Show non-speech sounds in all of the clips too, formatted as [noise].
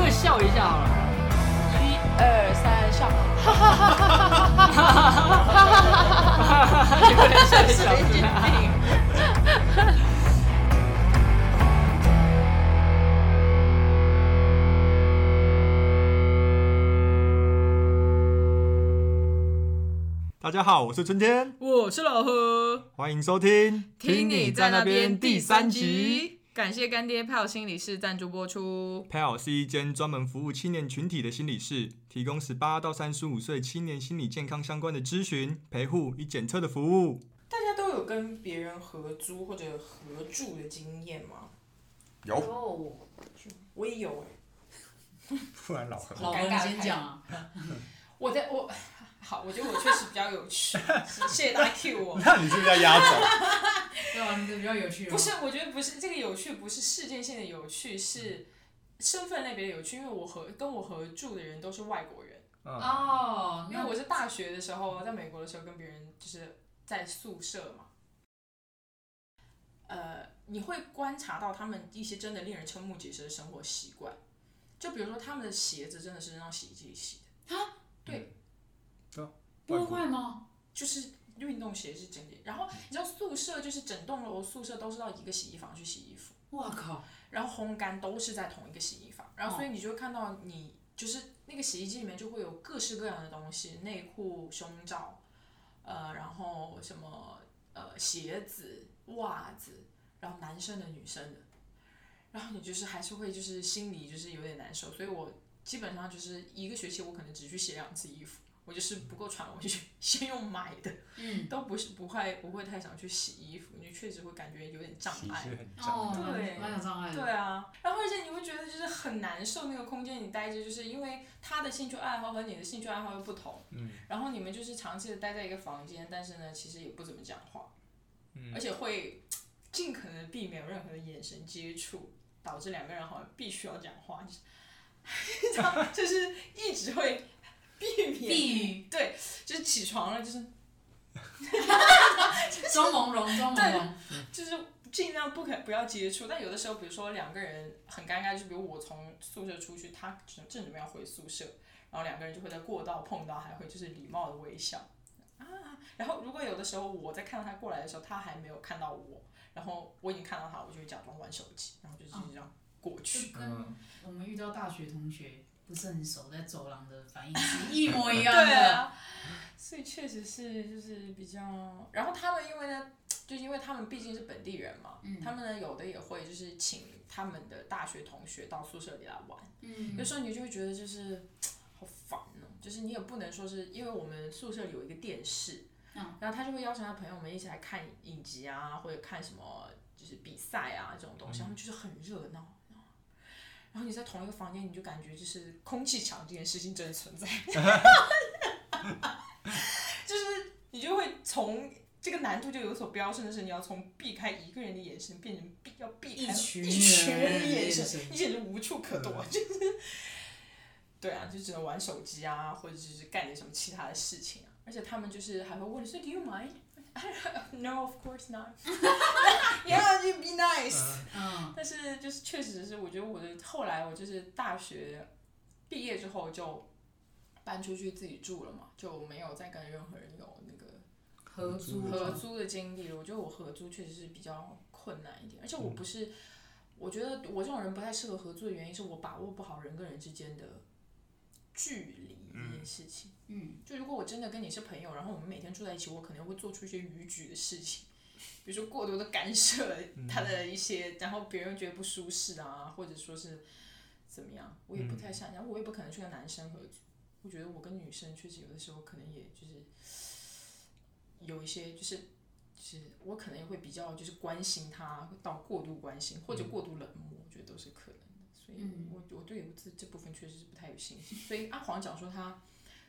各笑一下好了。一二三，笑，哈哈哈哈哈哈哈哈哈哈哈！有点像小神经病。大家好，我是春天，我是老何，欢迎收听。听你在那边第三集。感谢干爹票心理室赞助播出。PAL 是一间专门服务青年群体的心理室，提供十八到三十五岁青年心理健康相关的咨询、陪护与检测的服务。大家都有跟别人合租或者合住的经验吗？有，哦，我也有哎、[laughs] 不然老何老何讲啊，[laughs] 我在我好，我觉得我确实比较有趣，[laughs] 谢谢大家 cue 我。那你是不是要压轴？[laughs] 对啊，你这比较有趣哦不是，我觉得不是这个有趣，不是事件性的有趣，是身份类别的有趣。因为我和跟我合住的人都是外国人，嗯，哦，因为我是大学的时候在美国的时候跟别人就是在宿舍嘛。呃，你会观察到他们一些真的令人瞠目结舌的生活习惯，就比如说他们的鞋子真的是让洗衣机里洗的啊，对，不会吗？就是运动鞋是整点。然后你知道宿舍就是整栋楼宿舍都是到一个洗衣房去洗衣服。我靠，然后烘干都是在同一个洗衣房，然后所以你就会看到你就是那个洗衣机里面就会有各式各样的东西，内裤、胸罩，呃，然后什么呃鞋子、袜子，然后男生的、女生的，然后你就是还是会就是心里就是有点难受，所以我基本上就是一个学期我可能只去洗两次衣服。我就是不够穿，我就先用买的，嗯，都不是不会不会太想去洗衣服，你确实会感觉有点障碍。对蛮有障碍的。对啊，然后而且你会觉得就是很难受，那个空间你待着，就是因为他的兴趣爱好和你的兴趣爱好又不同，嗯，然后你们就是长期的待在一个房间，但是呢，其实也不怎么讲话，嗯而且会尽可能避免有任何的眼神接触，导致两个人好像必须要讲话，就是 [laughs] 这样就是一直会避免，对，就是起床了就是 [laughs] 装朦胧，装朦胧。就是尽量不可不要接触，但有的时候，比如说两个人很尴尬，就比如我从宿舍出去，他正正准备要回宿舍，然后两个人就会在过道碰到，还会就是礼貌的微笑啊。然后如果有的时候我在看到他过来的时候，他还没有看到我，然后我已经看到他，我就会假装玩手机，然后就是这样过去。就跟我们遇到大学同学不是很熟，在走廊的反应是 [laughs] 一模一样对的。啊，所以确实是就是比较，然后他们因为呢，就因为他们毕竟是本地人嘛，嗯。他们呢有的也会就是请他们的大学同学到宿舍里来玩，嗯。有时候你就会觉得就是好烦哦、就是你也不能说是因为我们宿舍里有一个电视，嗯。然后他就会邀请他朋友们一起来看影集啊，或者看什么就是比赛啊这种东西，他们就是很热闹。然后你在同一个房间，你就感觉就是空气墙这件事情真的存在，[laughs] 就是你就会从这个难度就有所飙升的是，你要从避开一个人的眼神变成避要避开一群人的眼神，你简直无处可躲，就是 [laughs] 对啊，就只能玩手机啊，或者就是干点什么其他的事情啊。而且他们就是还会问你，说 do you mind? [laughs] No, of course not. [laughs] [laughs] yeah, you be nice. 嗯，但是就是确实是，我觉得我的后来我就是大学毕业之后就搬出去自己住了嘛，就没有再跟任何人有那个合租合租的经历了。我觉得我合租确实是比较困难一点，而且我不是，我觉得我这种人不太适合合租的原因是我把握不好人跟人之间的距离这件事情。嗯，就如果我真的跟你是朋友，然后我们每天住在一起，我可能会做出一些逾矩的事情，比如说过多的干涉他的一些，然后别人觉得不舒适啊，或者说是怎么样，我也不太擅长，我也不可能去跟男生合租。我觉得我跟女生确实有的时候可能也就是有一些就是就是我可能也会比较就是关心他到过度关心或者过度冷漠，我觉得都是可能的。所以我我对我这这部分确实是不太有信心。所以阿黄讲说他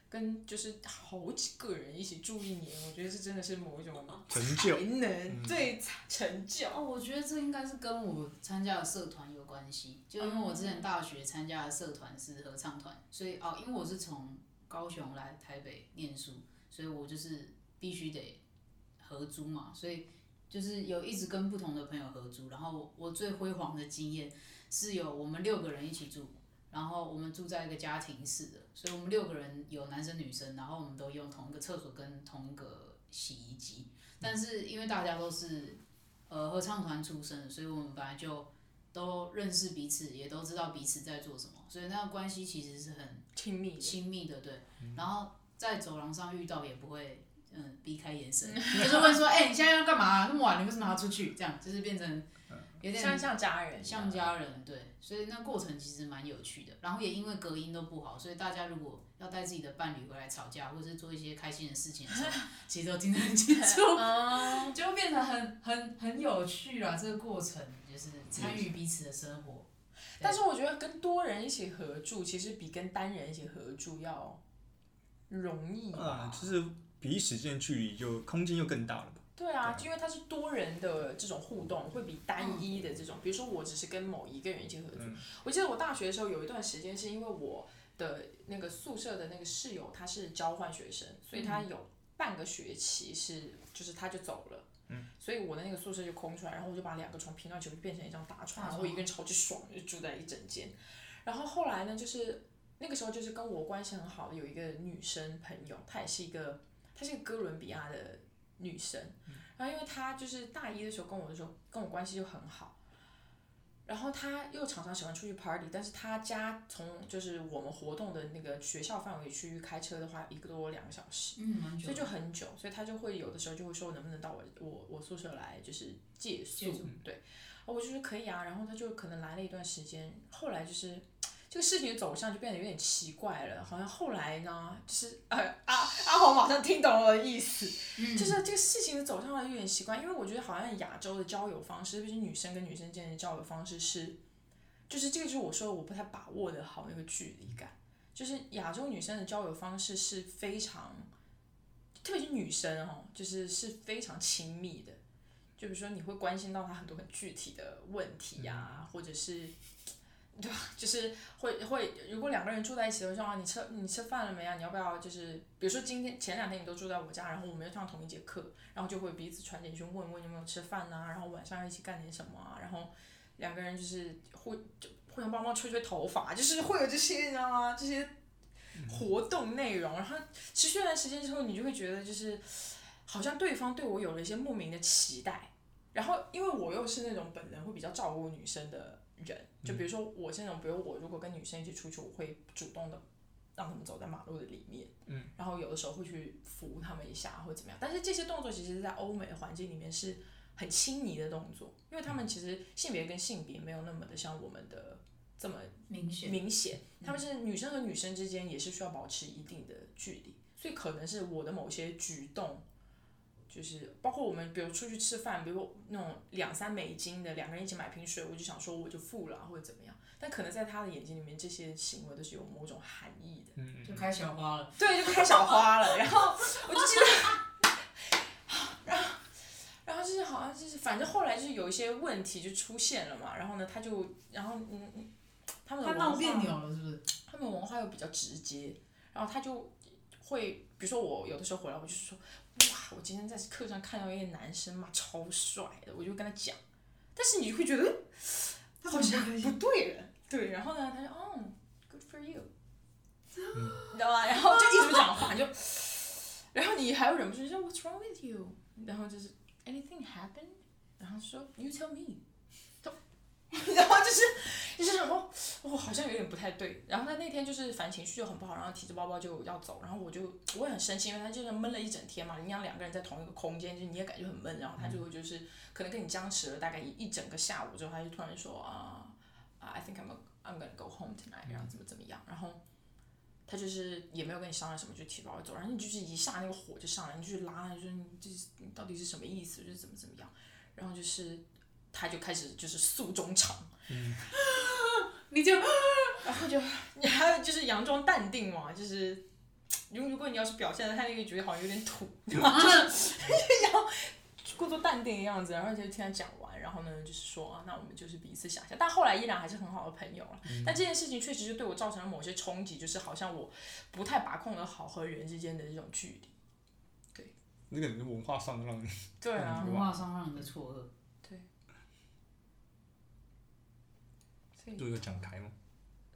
跟就是好几个人一起住一年，我觉得这真的是某一种成就才能对成就。哦，我觉得这应该是跟我参加的社团有关系，就因为我之前大学参加的社团是合唱团，所以哦，因为我是从高雄来台北念书，所以我就是必须得合租嘛，所以就是有一直跟不同的朋友合租，然后我最辉煌的经验是有我们六个人一起住，然后我们住在一个家庭式的，所以我们六个人有男生女生，然后我们都用同一个厕所跟同一个洗衣机。但是因为大家都是呃合唱团出身，所以我们本来就都认识彼此，也都知道彼此在做什么，所以那个关系其实是很亲密，亲密的，对。然后在走廊上遇到也不会嗯避开眼神，[laughs] 就是问说，哎、你现在要干嘛？那么晚，你为什么还要出去？这样就是变成有点像像家人，像家人，对，所以那过程其实蛮有趣的。然后也因为隔音都不好，所以大家如果要带自己的伴侣回来吵架，或者是做一些开心的事情的时候，[laughs] 其实都听得很清楚，[laughs] 嗯，就变得很很很有趣啦。这个过程就是参与彼此的生活。但是我觉得跟多人一起合住，其实比跟单人一起合住要容易吧啊，？就是彼此之间距离就空间又更大了吧？对啊，因为它是多人的这种互动，会比单一的这种，比如说我只是跟某一个人一起合住。我记得我大学的时候有一段时间，是因为我的那个宿舍的那个室友他是交换学生，所以他有半个学期是就是他就走了。嗯所以我的那个宿舍就空出来，然后我就把两个床拼到一起，就变成一张大床，然后我一个人超级爽，就住在一整间。然后后来呢，就是那个时候就是跟我关系很好的有一个女生朋友，她也是一个，她是一个哥伦比亚的女生。然后因为她就是大一的时候跟我的时候跟我关系就很好，然后她又常常喜欢出去 party，但是她家从就是我们活动的那个学校范围区域开车的话，一个多两个小时。嗯，所以就很久，所以她就会有的时候就会说能不能到我我我宿舍来就是借宿，借宿。对，我就说可以啊，然后她就可能来了一段时间，后来就是这个事情的走向就变得有点奇怪了，好像后来呢，就是呃阿阿红马上听懂了我的意思，就是这个事情的走向有点奇怪，因为我觉得好像亚洲的交友方式，特别是女生跟女生之间的交友方式是，就是这个就是我说的我不太把握的好那个距离感。就是亚洲女生的交友方式是非常，特别是女生哦，就是是非常亲密的。就比如说，你会关心到她很多很具体的问题呀、或者是，对吧？就是会会，如果两个人住在一起的时候，啊，你吃你吃饭了没啊？你要不要就是，比如说今天前两天你都住在我家，然后我们又上同一节课，然后就会彼此传简讯问问有没有吃饭呐、然后晚上要一起干点什么啊？然后两个人就是互就互相帮忙吹吹头发，就是会有这些你知道吗？这些活动内容，然后持续一段时间之后，你就会觉得就是好像对方对我有了一些莫名的期待。然后，因为我又是那种本人会比较照顾女生的人，就比如说我是那种，比如我如果跟女生一起出去，我会主动的让他们走在马路的里面，嗯，然后有的时候会去扶他们一下或怎么样。但是这些动作其实，在欧美的环境里面是很亲昵的动作，因为他们其实性别跟性别没有那么的像我们的这么明显。明显，他们是女生和女生之间也是需要保持一定的距离，所以可能是我的某些举动，就是包括我们比如出去吃饭，比如那种两三美金的两个人一起买瓶水，我就想说我就付了或者怎么样，但可能在他的眼睛里面，这些行为都是有某种含义的。嗯就开小花了，对，就开小花了。然后我就记得，然后然后就是好像就是反正后来就是有一些问题就出现了嘛，然后呢他就然后嗯嗯，他们的他闹别扭了，是不是？他们文化又比较直接，然后他就会，比如说我有的时候回来，我就是说，哇，我今天在课上看到一个男生嘛，超帅的，我就跟他讲，但是你会觉得好像不对了，对，然后呢，他就哦，good for you，[gasps] 你知道吧？然后就一直不讲话，你就，然后你还有忍不住就说 What's wrong with you？然后就是 Anything happened？然后说 You tell me。[laughs] 然后就是就是想说，哦，好像有点不太对。然后他那天就是反正情绪就很不好，然后提着包包就要走，然后我就我也很生气，因为他就是闷了一整天嘛，你想两个人在同一个空间，就你也感觉很闷，然后他就就是可能跟你僵持了大概一一整个下午之后，他就突然说啊啊、i think I'm I'm gonna go home tonight，然后怎么怎么样，然后。他就是也没有跟你商量什么，就提包走，然后你就是一下那个火就上来，你就去拉他，就说你这是你到底是什么意思，就是怎么怎么样，然后就是他就开始就是诉衷肠，[laughs] 你就然后就你还有就是佯装淡定嘛，就是如如果你要是表现的他那个觉得好像有点土，对吧？就是 [laughs] 然后故作淡定的样子，然后就听他讲完，然后呢就是说啊，那我们就是彼此想象，但后来依然还是很好的朋友了。但这件事情确实就对我造成了某些冲击，就是好像我不太把控的好和人之间的这种距离。那个人文化上让你对啊，文化上让你的错愕。所以就有讲开吗？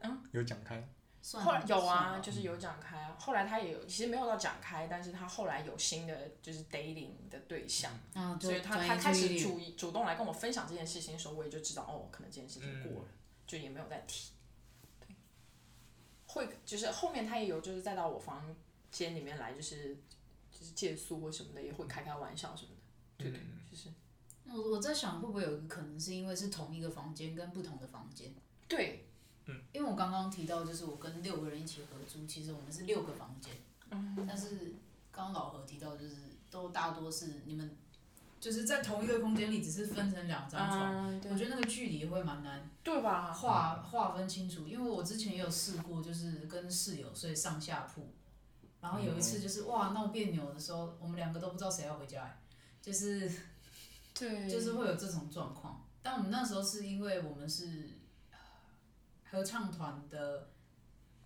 啊？有讲开？后来有啊，就是有讲开啊。后来他也有，其实没有到讲开，但是他后来有新的就是 dating 的对象，嗯，所以他他开始主主动来跟我分享这件事情的时候，我也就知道哦，可能这件事情嗯过了，就也没有再提。对，会就是后面他也有就是再到我房间里面来，就是就是借宿或什么的，也会开开玩笑什么的。对对，我我在想，会不会有一个可能是因为是同一个房间跟不同的房间？对，因为我刚刚提到，就是我跟六个人一起合租，其实我们是六个房间。嗯但是刚刚老何提到，就是都大多是你们就是在同一个空间里，只是分成两张床。嗯，对我觉得那个距离会蛮难对吧？划划分清楚，因为我之前也有试过，就是跟室友睡上下铺，然后有一次就是哇闹别扭的时候，我们两个都不知道谁要回家、欸，就是对，就是会有这种状况。但我们那时候是因为我们是呃合唱团的，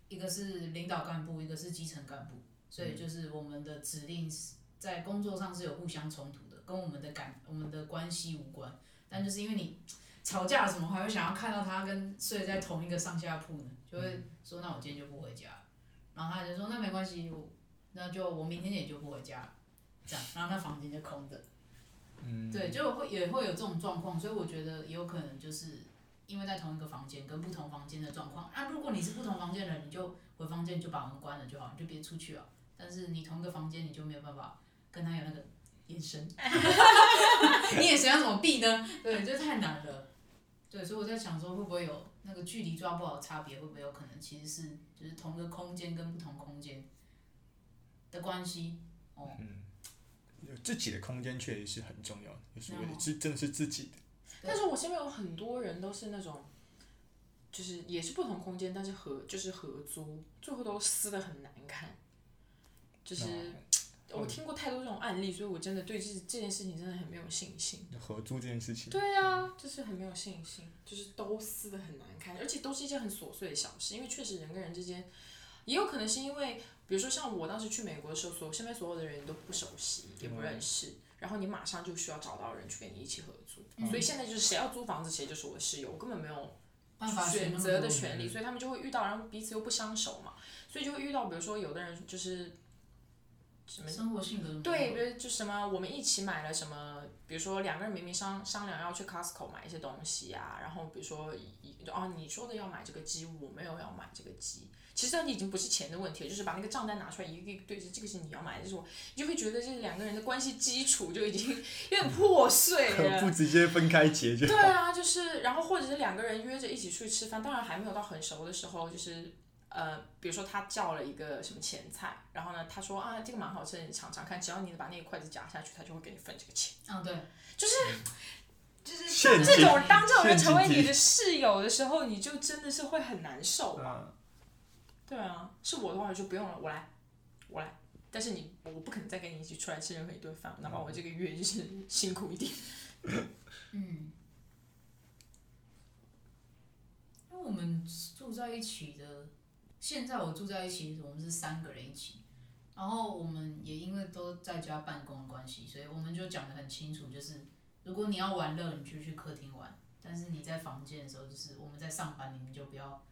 一个是领导干部，一个是基层干部，所以就是我们的指令是在工作上是有互相冲突的，跟我们的感我们的关系无关。但就是因为你吵架什么，还会想要看到他跟睡在同一个上下铺呢，就会说那我今天就不回家。然后他就说那没关系，我那就我明天也就不回家，这样，然后那房间就空着。嗯，对，就会也会有这种状况，所以我觉得也有可能就是因为在同一个房间跟不同房间的状况。啊，如果你是不同房间的人，你就回房间就把门关了就好，你就别出去了。但是你同一个房间，你就没有办法跟他有那个眼神，[laughs] 你眼神要怎么避呢？对，这太难了。对，所以我在想说，会不会有那个距离抓不好的差别？会不会有可能其实是就是同一个空间跟不同空间的关系？哦，有自己的空间确实是很重要的，就所谓的嗯是真的是自己的。但是我身边有很多人都是那种，就是也是不同空间，但是合就是合租，最后都撕的很难看。就是、我听过太多这种案例，所以我真的对这这件事情真的很没有信心。合租这件事情，对啊，就是很没有信心，就是都撕的很难看，而且都是一件很琐碎的小事，因为确实人跟人之间，也有可能是因为，比如说像我当时去美国的时候，所身边所有的人你都不熟悉，也不认识，然后你马上就需要找到人去跟你一起合租，所以现在就是谁要租房子，谁就是我的室友，我根本没有办法选择的权利，所以他们就会遇到，然后彼此又不相熟嘛，所以就会遇到，比如说有的人就是什么生活性格对，比如就什么，我们一起买了什么，比如说两个人明明商商量要去 Costco 买一些东西啊，然后比如说一哦你说的要买这个鸡，我没有要买这个鸡，其实这已经不是钱的问题了，就是把那个账单拿出来一个一个对着，这个是你要买的，就是我，你就会觉得这两个人的关系基础就已经有点破碎了。不直接分开结就对啊，就是，然后或者是两个人约着一起出去吃饭，当然还没有到很熟的时候，就是呃，比如说他叫了一个什么前菜，然后呢，他说啊这个蛮好吃的，你尝尝看，只要你把那个筷子夹下去，他就会给你分这个钱。嗯，对，就是就是像这种当这种人成为你的室友的时候，你就真的是会很难受吧？嗯对啊，是我的话我就不用了，我来，我来。但是你，我不可能再跟你一起出来吃任何一顿饭，哪怕我这个月就是辛苦一点。嗯，因为我们住在一起的，现在我住在一起，我们是三个人一起，然后我们也因为都在家办公的关系，所以我们就讲得很清楚，就是如果你要玩乐，你就去客厅玩，但是你在房间的时候，就是我们在上班，你们就不要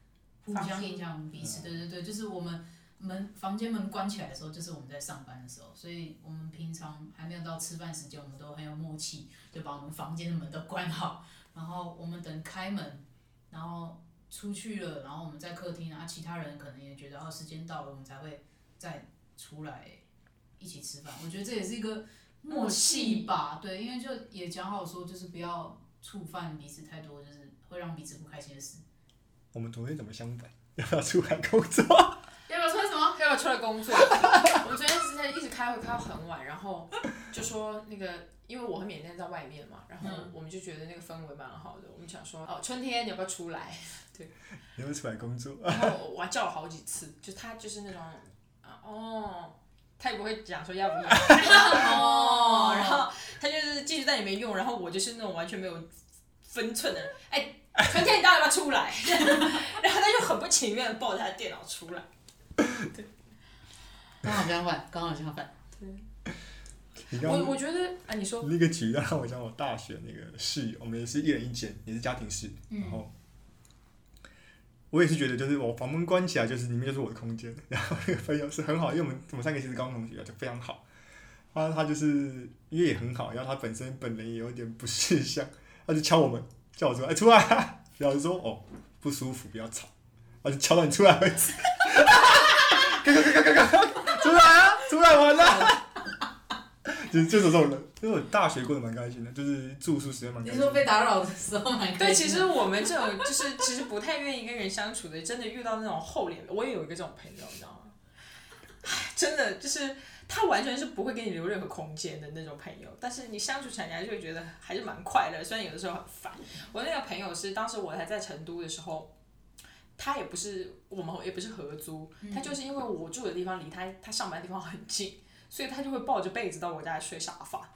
互相影响彼此。对对对，就是我们门房间门关起来的时候，就是我们在上班的时候，所以我们平常还没有到吃饭时间，我们都很有默契，就把我们房间的门都关好，然后我们等开门，然后出去了，然后我们在客厅，然后其他人可能也觉得哦时间到了，我们才会再出来一起吃饭。我觉得这也是一个默契吧，对，因为就也讲好说，就是不要触犯彼此太多，就是会让彼此不开心的事。我们昨天怎么相反？[laughs] 要不要出来工作？[laughs] 要不要出来什么？要不要出来工作？[laughs] 我们昨天是在一直开会开到很晚，然后就说那个，因为我和缅甸在外面嘛，然后嗯我们就觉得那个氛围蛮好的，我们想说哦，春天你要不要出来？你要不要出来工作？然后我还叫了好几次，就他就是那种啊哦，他也不会讲说要不要 [laughs] 哦，然后他就是继续在里面用，然后我就是那种完全没有分寸的人，哎，春天你到底要不要出来？[laughs] 然后他就很不情愿抱着他的电脑出来。对刚好相反，刚好相反。对我我觉得啊，你说那个举例让我想我大学那个室友，我们也是一人一间，也是家庭式，嗯然后我也是觉得，就是我房门关起来，就是里面就是我的空间。然后那个朋友是很好，因为我们我们三个其实高中同学，就非常好。他他就是因为也很好，然后他本身本人也有点不识相，他就敲我们，叫我出来，哎、出来、啊。然后就说哦不舒服，不要吵，他就敲到你出来为止。赶赶赶赶赶赶，出来啊，出来玩了。就是就是这种人，因为我大学过得蛮开心的，就是住宿时间蛮开心的。你说被打扰的时候蛮开心的对，其实我们这种就是其实不太愿意跟人相处的，真的遇到那种厚脸的，我也有一个这种朋友，你知道吗？唉真的就是他完全是不会给你留任何空间的那种朋友，但是你相处起来，你还是会觉得还是蛮快乐，虽然有的时候很烦。我那个朋友是当时我还在成都的时候。他也不是我们也不是合租，他就是因为我住的地方离他他上班的地方很近，所以她就会抱着被子到我家来睡沙发，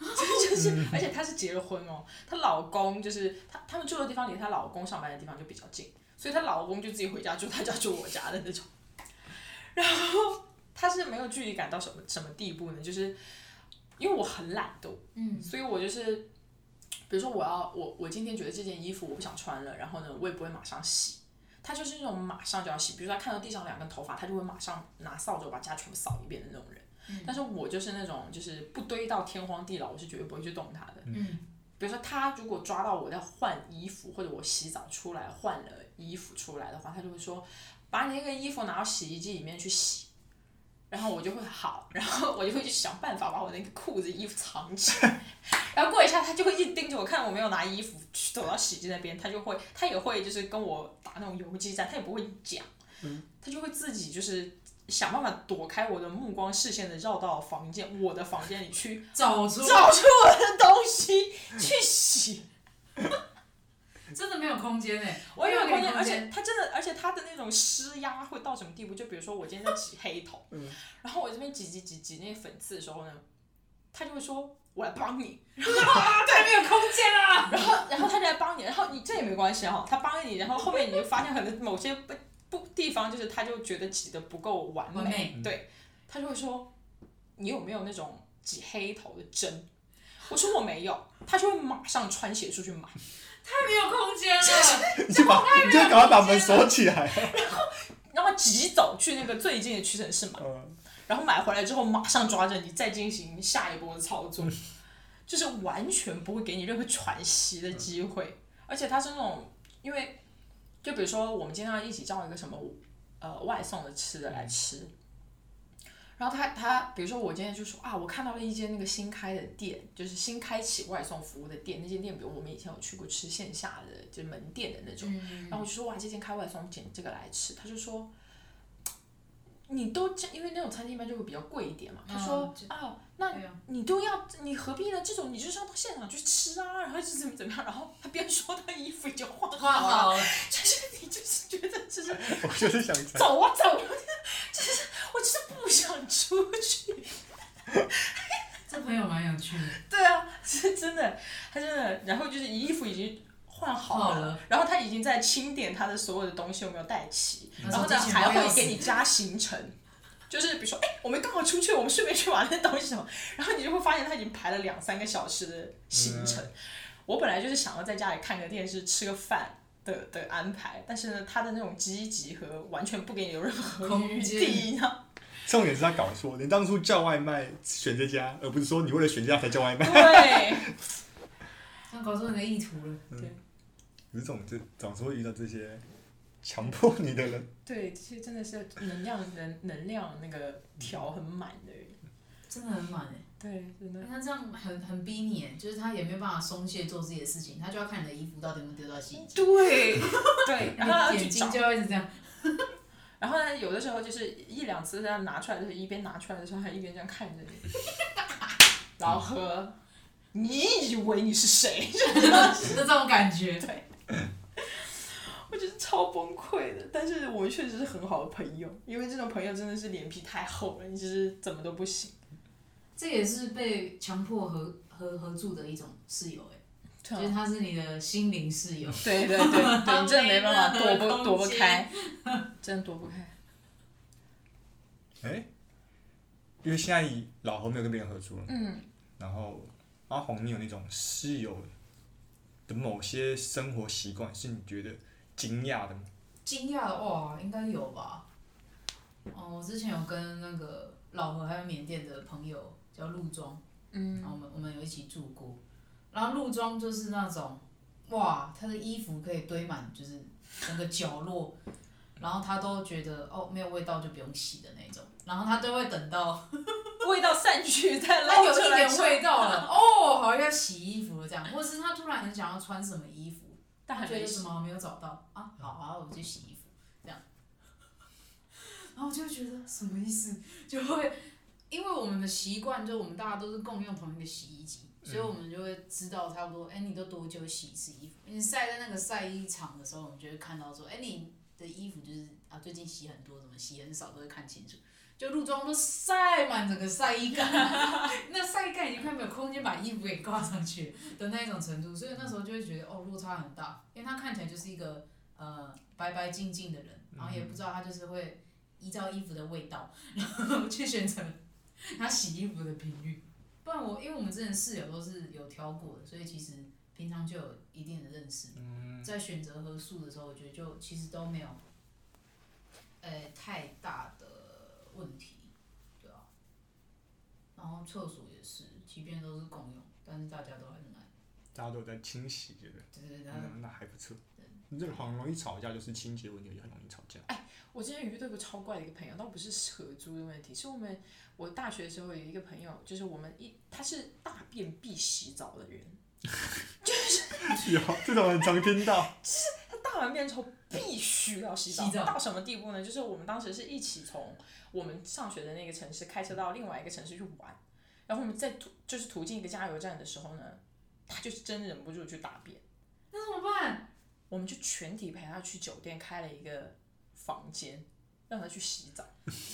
就是而且她是结了婚哦，她老公就是她他们住的地方离她老公上班的地方就比较近，所以她老公就自己回家住她家住我家的那种，[laughs] 然后她是没有距离感到什么什么地步呢？就是因为我很懒惰，嗯，所以我就是比如说我要我我今天觉得这件衣服我不想穿了，然后呢我也不会马上洗。他就是那种马上就要洗，比如说他看到地上两根头发，他就会马上拿扫帚把家全部扫一遍的那种人。但是我就是那种就是不堆到天荒地老，我是绝对不会去动它的。嗯，比如说他如果抓到我在换衣服，或者我洗澡出来换了衣服出来的话，他就会说把你那个衣服拿到洗衣机里面去洗。然后我就会好，然后我就会去想办法把我那个裤子、衣服藏起来。[laughs] 然后过一下，他就会一直盯着我看我没有拿衣服，去走到洗衣机那边，他就会，他也会就是跟我打那种游击战，他也不会讲，他就会自己就是想办法躲开我的目光视线的绕到房间，我的房间里去 [laughs] 找出找出我的东西去洗。[laughs] 真的没有空间哎，我也有空间，而且他真的，而且他的那种施压会到什么地步？就比如说我今天在挤黑头，嗯然后我这边挤挤挤挤那些粉刺的时候呢，他就会说：“我来帮你。[laughs] 太没有空间了。”然后，然后他就来帮你，然后你这也没关系哈，他帮你，然后后面你就发现可能某些不不地方就是他就觉得挤的不够完完美对，他就会说：“你有没有那种挤黑头的针？”我说我没有，他就会马上穿鞋出去买。[laughs] 太没有空间了，[laughs] 你就把你就赶快把门锁起来。[laughs] 然后挤走去那个最近的屈臣氏买，嗯，然后买回来之后马上抓着你再进行下一波的操作，就是完全不会给你任何喘息的机会，而且他是那种，因为就比如说我们今天要一起叫一个什么呃外送的吃的来吃。然后他他，比如说我今天就说啊，我看到了一间那个新开的店，就是新开启外送服务的店。那间店，比如我们以前有去过吃线下的，就是门店的那种。然后我就说哇，这间开外送，点这个来吃。他就说，你都这，因为那种餐厅一般就会比较贵一点嘛。他说嗯啊，那你都要，你何必呢？这种你就是要到现场去吃啊，然后是怎么怎么样。然后他边说他衣服已经换好了，好了，就是你就是觉得就是 [laughs] 我就是想。走啊走啊，[laughs] 就是我就是不想出去。这朋友蛮有趣的。[laughs] 对啊，是真的，他真的，然后就是衣服已经换好了，好然后他已经在清点他的所有的东西有没有带齐，嗯。然后呢还会给你加行程。就是比如说，哎、我们刚好出去，我们顺便去玩那东西什么，[laughs] 然后你就会发现他已经排了两三个小时的行程。我本来就是想要在家里看个电视、吃个饭的的安排，但是呢，他的那种积极和完全不给你有任何余空间地，然后重点是他搞错，你当初叫外卖选这家，而不是说你为了选这家才叫外卖。对，[laughs] 他搞错你的意图了。有这种就总是会遇到这些强迫你的人。[laughs] 对，这些真的是能量能能量那个条很满的人。真的很满哎，对，真的。他这样很很逼你哎，就是他也没有办法松懈做自己的事情，他就要看你的衣服到底有没有丢到洗衣机，对对，[laughs] 然后眼睛，就会一直这样。[laughs] 然后呢，有的时候就是一两次这样拿出来的时候，一边拿出来的时候，还一边这样看着你。老何，你以为你是谁？就这种感觉。[laughs] 我觉得超崩溃的。但是我们确实是很好的朋友，因为这种朋友真的是脸皮太厚了，你就是怎么都不行。这也是被强迫合合合住的一种室友哎，对啊就是他是你的心灵室友。对对对 [laughs] 对，你真的没办法躲不躲不开，[laughs] 真的躲不开。哎、因为现在老何没有跟别人合租了，嗯，然后阿红，你有那种室友的某些生活习惯是你觉得惊讶的吗？惊讶的哇，应该有吧。哦，我之前有跟那个老何还有缅甸的朋友叫陆庄，嗯。然后我们我们有一起住过，然后陆庄就是那种，哇，他的衣服可以堆满就是整个角落，然后他都觉得哦没有味道就不用洗的那种，然后他都会等到 [laughs] 味道散去再他有一捞出来点味道了，[laughs] 哦，好要洗衣服了这样，或者是他突然很想要穿什么衣服，他觉但还没洗得什么没有找到啊，好啊，我去洗衣服这样，然后我就觉得什么意思，就会因为我们的习惯就是我们大家都是共用同一个洗衣机，所以我们就会知道差不多，哎、你都多久洗一次衣服？你晒在那个晒衣场的时候，我们就会看到说，哎、你的衣服就是啊最近洗很多，怎么洗很少，都会看清楚。就陆庄都晒满整个晒衣杆，[laughs] 那晒衣杆已经快没有空间把衣服给挂上去的那种程度，所以那时候就会觉得哦落差很大，因为他看起来就是一个呃白白净净的人，然后也不知道他就是会依照衣服的味道，[laughs] 然后去选择他洗衣服的频率。不然我因为我们之前室友都是有挑过的，所以其实平常就有一定的认识。在选择和数的时候，我觉得就其实都没有，呃太大的问题，对啊。然后厕所也是，即便都是共用，但是大家都很爱。大家都在清洗，觉得对对对，嗯那还不错。你这个很容易吵架，就是清洁问题也很容易吵架。哎我之前遇到一个超怪的一个朋友，倒不是合租的问题，是我们我大学的时候有一个朋友，就是我们一他是大便必洗澡的人，[laughs] 有这种很常听到。他大完便之后必须要洗澡，洗澡到什么地步呢？就是我们当时是一起从我们上学的那个城市开车到另外一个城市去玩，然后我们在途就是途经一个加油站的时候呢，他就是真忍不住去大便，那怎么办？我们就全体陪他去酒店开了一个房间，让他去洗澡，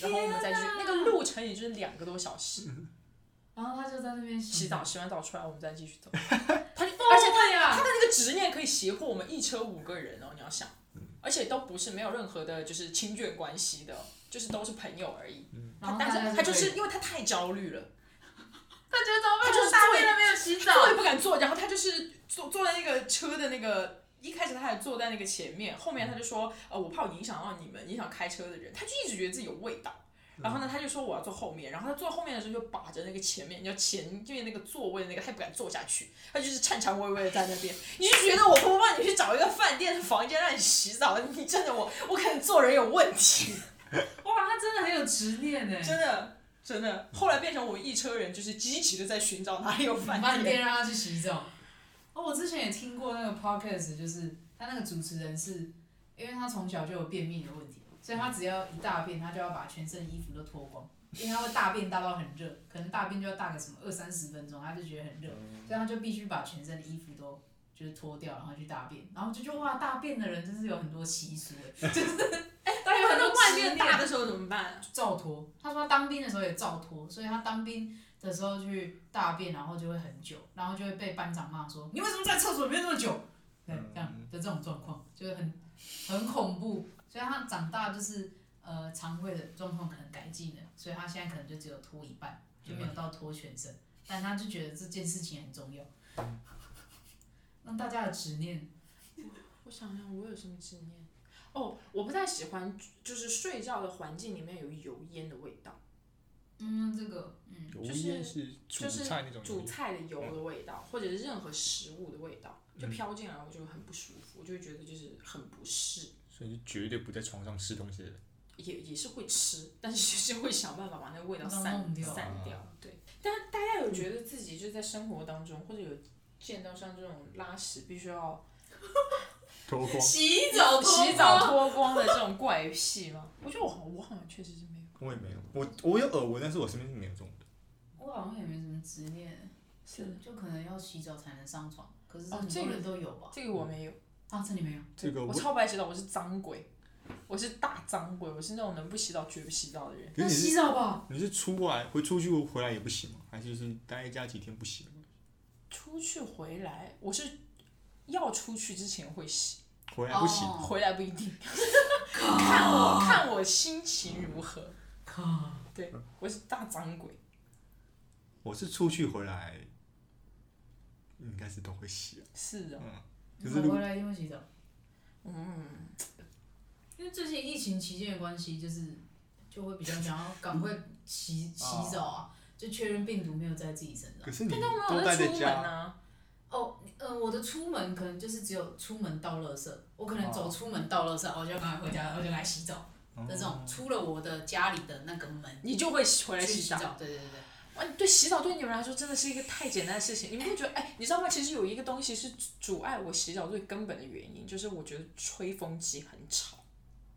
然后我们再去那个路程也就是两个多小时。然后他就在那边洗澡，洗完澡出来，我们再继续走。他就而且他呀他的那个执念可以胁迫我们一车五个人哦，你要想，而且都不是没有任何的就是亲眷关系的，就是都是朋友而已。然后但是他就是因为他太焦虑了，他觉得怎么办？他就是大便了没有洗澡？坐也不敢坐，然后他就是坐坐在那个车的那个。一开始他还坐在那个前面，后面他就说，呃，我怕我影响到你们，影响开车的人，他就一直觉得自己有味道。然后呢，他就说我要坐后面，然后他坐后面的时候就把着那个前面，你知道前面那个座位的那个，他也不敢坐下去，他就是颤颤巍巍的在那边。你就觉得我不帮你去找一个饭店的房间让你洗澡，你真的我我可能做人有问题，[laughs] 哇，他真的很有执念呢。真的真的。后来变成我们一车人就是积极的在寻找哪里有饭饭店让他去洗澡。哦，我之前也听过那个 podcast，就是他那个主持人是，因为他从小就有便秘的问题，所以他只要一大便，他就要把全身的衣服都脱光，因为他会大便大到很热，可能大便就要大个什么二三十分钟，他就觉得很热，所以他就必须把全身的衣服都就是脱掉，然后去大便，然后就觉得哇，大便的人真是有很多习俗 [laughs] 哎，就是哎，他有很多外面大的时候怎么办？照脱。他说他当兵的时候也照脱，所以他当兵的时候去大便，然后就会很久，然后就会被班长骂说你为什么在厕所里面那么久？对，这样的这种状况就是很很恐怖。所以他长大就是呃肠胃的状况可能改进了，所以他现在可能就只有脱一半，就没有到脱全身，但他就觉得这件事情很重要，[laughs] 让大家的执念。我想想，我有什么执念？哦，我不太喜欢，就是睡觉的环境里面有油烟的味道，嗯，这个嗯油就是烟是煮就是菜那种油煮。菜的油的味道，或者是任何食物的味道，嗯就飘进来，我就很不舒服，我就会觉得就是很不适。所以是绝对不在床上吃东西的人。也也是会吃，但是就是会想办法把那个味道散掉散掉。对，但大家有觉得自己就在生活当中，或者有见到像这种拉屎必须要脱光。[laughs] 洗澡洗澡脱光的这种怪癖吗？[laughs] 我觉得我好，我好像确实是没有。我也没有，我我有耳闻，但是我身边是没有这种的。我好像也没什么执念，是就可能要洗澡才能上床，可是很哦这个多人都有吧？这个我没有，啊，这里没有。我这个我，超不爱洗澡，我是脏鬼，我是大脏鬼，我是那种能不洗澡绝不洗澡的人。那洗澡吧。你是出来会出去回来也不洗吗？还是就是待在家几天不行？出去回来，我是要出去之前会洗，回来不行。哦回来不一定，看我看我心情如何。靠！对，我是大脏鬼。我是出去回来，应该是都会洗啊。是哦，可是如回来一定会洗澡。嗯，因为最近疫情期间的关系，就是就会比较想要赶快洗洗澡啊，就确认病毒没有在自己身上可。是你但他们都有在出门待在家，啊，哦，呃，我的出门可能就是只有出门倒垃圾，我可能走出门倒垃圾，我就赶快回家，我就来洗澡哦的这种，出了我的家里的那个门你就会回来洗澡。去洗澡。对对对对，哇，对洗澡对你们来说真的是一个太简单的事情，你们会觉得，哎，你知道吗？其实有一个东西是阻碍我洗澡最根本的原因，就是我觉得吹风机很吵。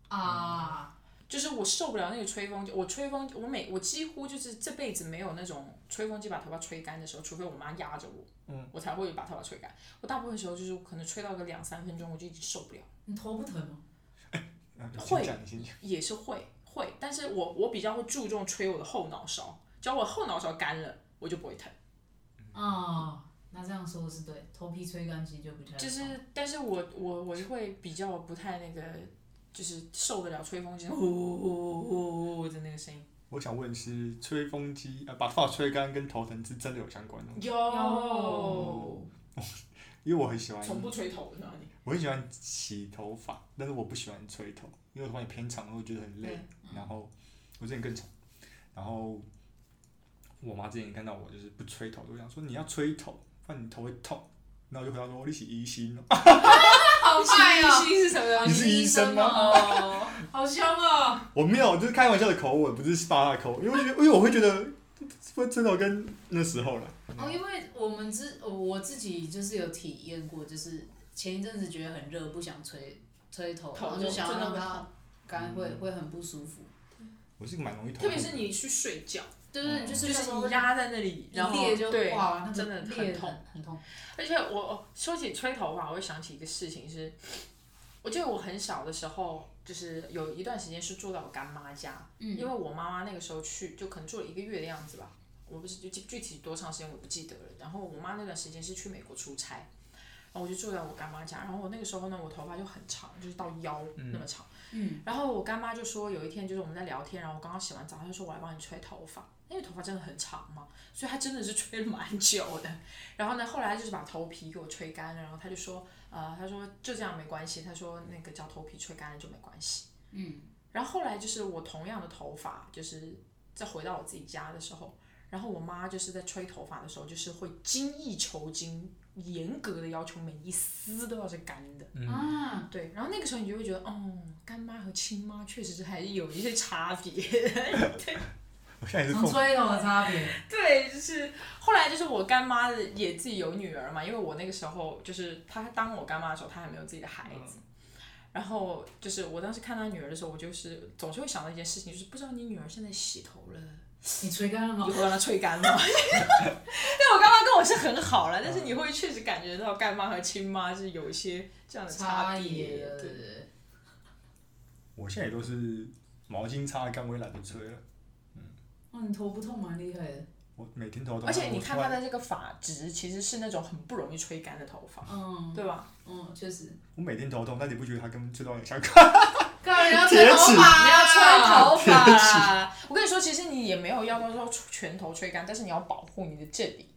啊，就是我受不了那个吹风机，我吹风，我每我几乎就是这辈子没有那种吹风机把头发吹干的时候，除非我妈压着我，嗯我才会把头发吹干。我大部分时候就是可能吹到个两三分钟，我就已经受不了，你头不疼吗？会。也是会会，但是我我比较会注重吹我的后脑勺，只要我后脑勺干了，我就不会疼。啊，那这样说的是对，头皮吹干其实就不太好。就是，但是我我我会比较不太那个，就是受得了吹风机呼呼呼呼呼的那个声音。我想问是吹风机呃把头发吹干跟头疼是真的有相关的吗？有，[laughs] 因为我很喜欢，从不吹头的你。我很喜欢洗头发，但是我不喜欢吹头，因为我头发也偏长，我会觉得很累。然后我之前更长，然后我妈之前看到我就是不吹头，就想说你要吹头，不然你头会痛。然后我就回答说你是医生哦，[laughs] 好爱哦，心是什么你是医生吗哦，好凶哦。我没有，就是开玩笑的口吻，不是发他的口吻，因为我觉得因为我会觉得不真的跟那时候了。哦，因为我们自我自己就是有体验过，就是前一阵子觉得很热，不想吹吹头，然后就想要让它干，会会很不舒服。我是蛮容易头特痛的，别是你去睡觉，对对，就就是是那时候你压在那里，然后对，哇，那真的很痛。很很痛。而且我我说起吹头发，我会想起一个事情是，我记得我很小的时候，就是有一段时间是住在我干妈家，嗯因为我妈妈那个时候去，就可能住了一个月的样子吧，我不是具具体多长时间我不记得了。然后我妈那段时间是去美国出差，然后我就住在我干妈家，然后我那个时候呢，我头发就很长，就是到腰那么长。嗯，然后我干妈就说有一天就是我们在聊天，然后我刚刚洗完澡，她就说我来帮你吹头发，因为头发真的很长嘛，所以她真的是吹了蛮久的。然后呢，后来她就是把头皮给我吹干了，然后她就说，呃，她说就这样没关系，她说那个叫头皮吹干了就没关系。嗯。然后后来就是我同样的头发，就是再回到我自己家的时候，然后我妈就是在吹头发的时候，就是会精益求精，严格的要求每一丝都要是干的。啊，对，然后那个时候你就会觉得，哦，干妈和亲妈确实是还是有一些差别。[laughs] 我现在是从凤，吹头的差别。对，就是后来就是我干妈的也自己有女儿嘛，因为我那个时候就是她当我干妈的时候，她还没有自己的孩子。然后就是我当时看她女儿的时候，我就是总是会想到一件事情，就是不知道你女儿现在洗头了，你吹干了吗以？后让它吹干了吗？[laughs] 但我干妈跟我是很好了，但是你会确实感觉到干妈和亲妈是有一些这样的差别异的，对对对。我现在也都是毛巾擦干，我也懒得吹了。哦，你头不痛蛮厉害的。我每天头痛，而且你看我突然她的这个发质，其实是那种很不容易吹干的头发，嗯对吧？嗯，确实。我每天头痛，但你不觉得它跟吹头有相关？[laughs] 干你要铁吹头齿发，你要吹头铁发，我跟你说，其实你也没有要到说全头吹干，但是你要保护你的这里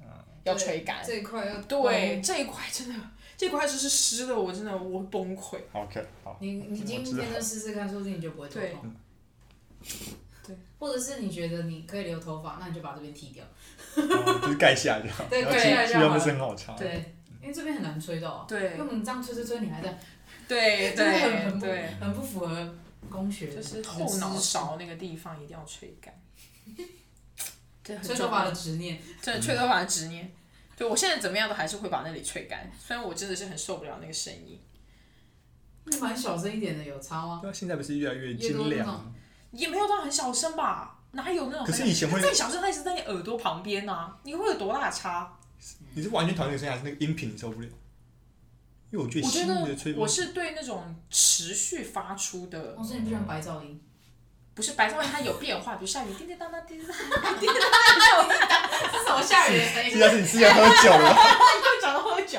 要吹干。这一块要对，这一块真的，这一块就是湿的，我真的我崩溃。OK，好。你你今天就试试看，说不定你就不会头对痛。对。或者是你觉得你可以留头发，那你就把这边剃掉。哦就是盖下就好。对盖下就好气气温不是很好擦。对，因为这边很难吹到啊。对因为我们这样吹吹吹，你还在，对真的很对很不对，很不符合工学就是的后脑勺那个地方一定要吹干。[laughs] 这很吹头发的执念。真的吹头发的执念。对我现在怎么样都还是会把那里吹干，虽然我真的是很受不了那个声音。那蛮小声一点的，有差吗？对啊，现在不是越来越越精良？也没有到很小声吧？哪有那种很？可是以前会再小声，它一直在你耳朵旁边啊，你会有多大的差？你是完全讨厌那个声音，还是那个音频你受不了？因为我觉得我觉新的吹风得我是对那种持续发出的，我说你不喜欢白噪音，不是白噪音，它有变化，比如下雨叮叮当当叮叮当当，这是什么吓人的声这要是你之前喝酒了，[laughs] 又讲到喝酒，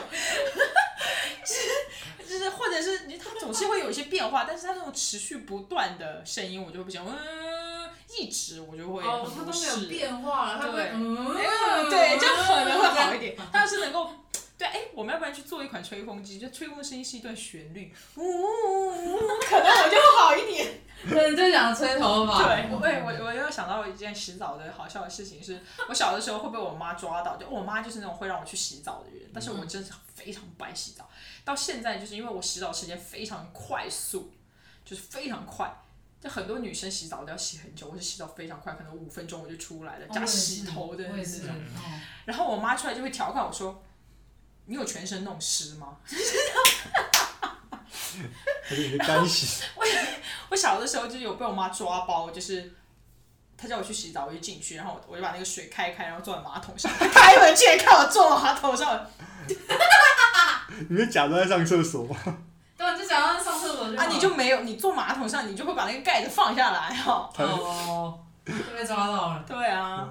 就 [laughs] 是就是或者是你它总是会有一些变化，但是它那种持续不断的声音，我就会不行，嗯，一直我就会哦，它都没有。变化了，它会对嗯，嗯，对，这样可能会好一点。它要是能够，对，哎，我们要不然去做一款吹风机，就吹风的声音是一段旋律，[laughs] 呜呜呜呜，可能我就会好一点。对，就想吹头发。对，我哎我我又想到一件洗澡的好笑的事情是，我小的时候会被我妈抓到，就我妈就是那种会让我去洗澡的人，但是我真的是非常不爱洗澡。到现在就是因为我洗澡时间非常快速，就是非常快。就很多女生洗澡都要洗很久，我是洗澡非常快，可能五分钟我就出来了，加洗头的那。种。哦然后我妈出来就会调侃我说：“你有全身弄湿吗 [laughs] 还是你的干洗？？[laughs] ”我小的时候就是有被我妈抓包，就是她叫我去洗澡，我就进去，然后我就把那个水开开，然后坐在马桶上，她开门进来看我坐马桶上，[laughs] 你是假装在上厕所吗？对，你就想要上厕所就啊，你就没有，你坐马桶上，你就会把那个盖子放下来哈。哦，就被抓到了。对啊，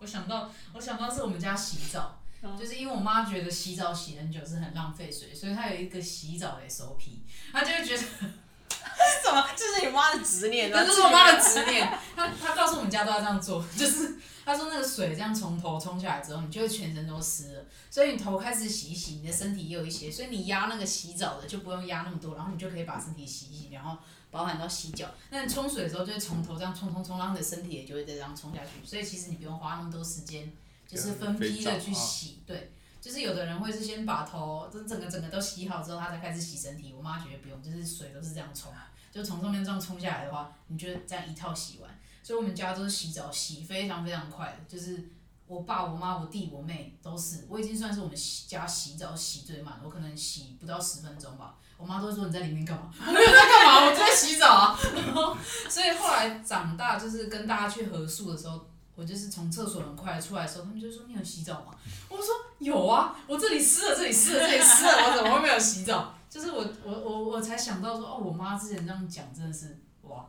我想到，我想到是我们家洗澡，嗯就是因为我妈觉得洗澡洗很久是很浪费水，所以她有一个洗澡的 SOP，她就会觉得 [laughs] 什么？这是你妈的执念，这是我妈的执念。她她告诉我们家都要这样做，就是她说那个水这样从头冲下来之后，你就会全身都湿了，所以你头开始洗一洗，你的身体也有一些，所以你压那个洗澡的就不用压那么多，然后你就可以把身体洗一洗，然后包含到洗脚。那你冲水的时候就会从头这样冲冲冲，然后你的身体也就会再这样冲下去，所以其实你不用花那么多时间，就是分批的去洗，对。就是有的人会是先把头，就是整个整个都洗好之后，他才开始洗身体。我妈觉得不用，就是水都是这样冲，就从上面这样冲下来的话，你就这样一套洗完。所以我们家都是洗澡洗非常非常快的，就是我爸、我妈、我弟、我妹都是，我已经算是我们洗家洗澡洗最慢，我可能洗不到十分钟吧。我妈都会说你在里面干嘛？我没有在干嘛，我在洗澡啊。[laughs] 然后，所以后来长大就是跟大家去合宿的时候，我就是从厕所很快出来的时候，他们就说你有洗澡吗？我说有啊，我这里湿了，这里湿了，这里湿了，我怎么会没有洗澡？就是我我我我才想到说，哦，我妈之前这样讲真的是哇，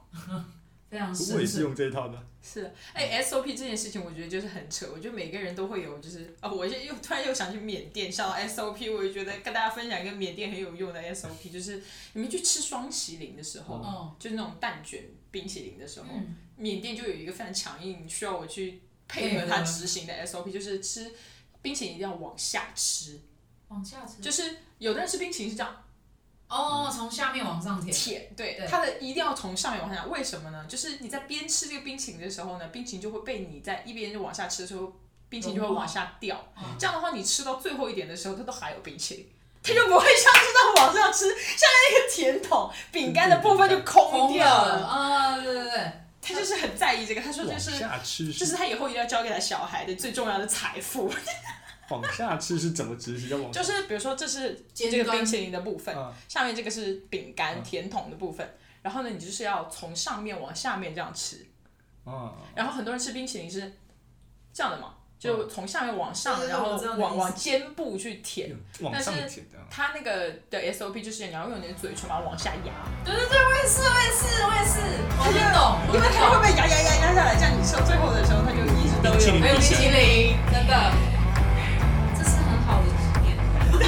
非常我深也是。用这一套的。是，哎、s o p 这件事情，我觉得就是很扯。我觉得每个人都会有，就是啊、我现在又突然又想去缅甸，想到 SOP，我就觉得跟大家分享一个缅甸很有用的 SOP，[laughs] 就是你们去吃双麒麟的时候，哦，就是那种蛋卷冰淇淋的时候，嗯，缅甸就有一个非常强硬，需要我去配合他执行的 SOP，就是吃冰淇淋一定要往下吃，往下吃。就是有的人吃冰淇淋是这样哦，从下面往上舔。舔，对，对它的一定要从上面往下，为什么呢？就是你在边吃这个冰淇淋的时候呢，冰淇淋就会被你在一边就往下吃的时候，冰淇淋就会往下掉。嗯这样的话，你吃到最后一点的时候，它都还有冰淇淋，它就不会像是在往上吃，下面那个甜筒 [laughs] 饼干的部分就空空掉了了。啊！对对对，他就是很在意这个，他说这是下吃这是他以后一定要教给他小孩的最重要的财富。往下吃是怎么执行？要往就是比如说这是这个冰淇淋的部分，啊下面这个是饼干嗯甜筒的部分，然后呢，你就是要从上面往下面这样吃。嗯，然后很多人吃冰淇淋是这样的嘛，就从下面往上，然后往往肩部去舔。往上但是舔的啊。它那个的 SOP 就是你要用你的嘴唇把它往下压，对对对，我也是，我也是，我也是，我听懂，我因为。它会被压压压压下来，这样你吃到最后的时候，它就一直都有冰淇淋，真的，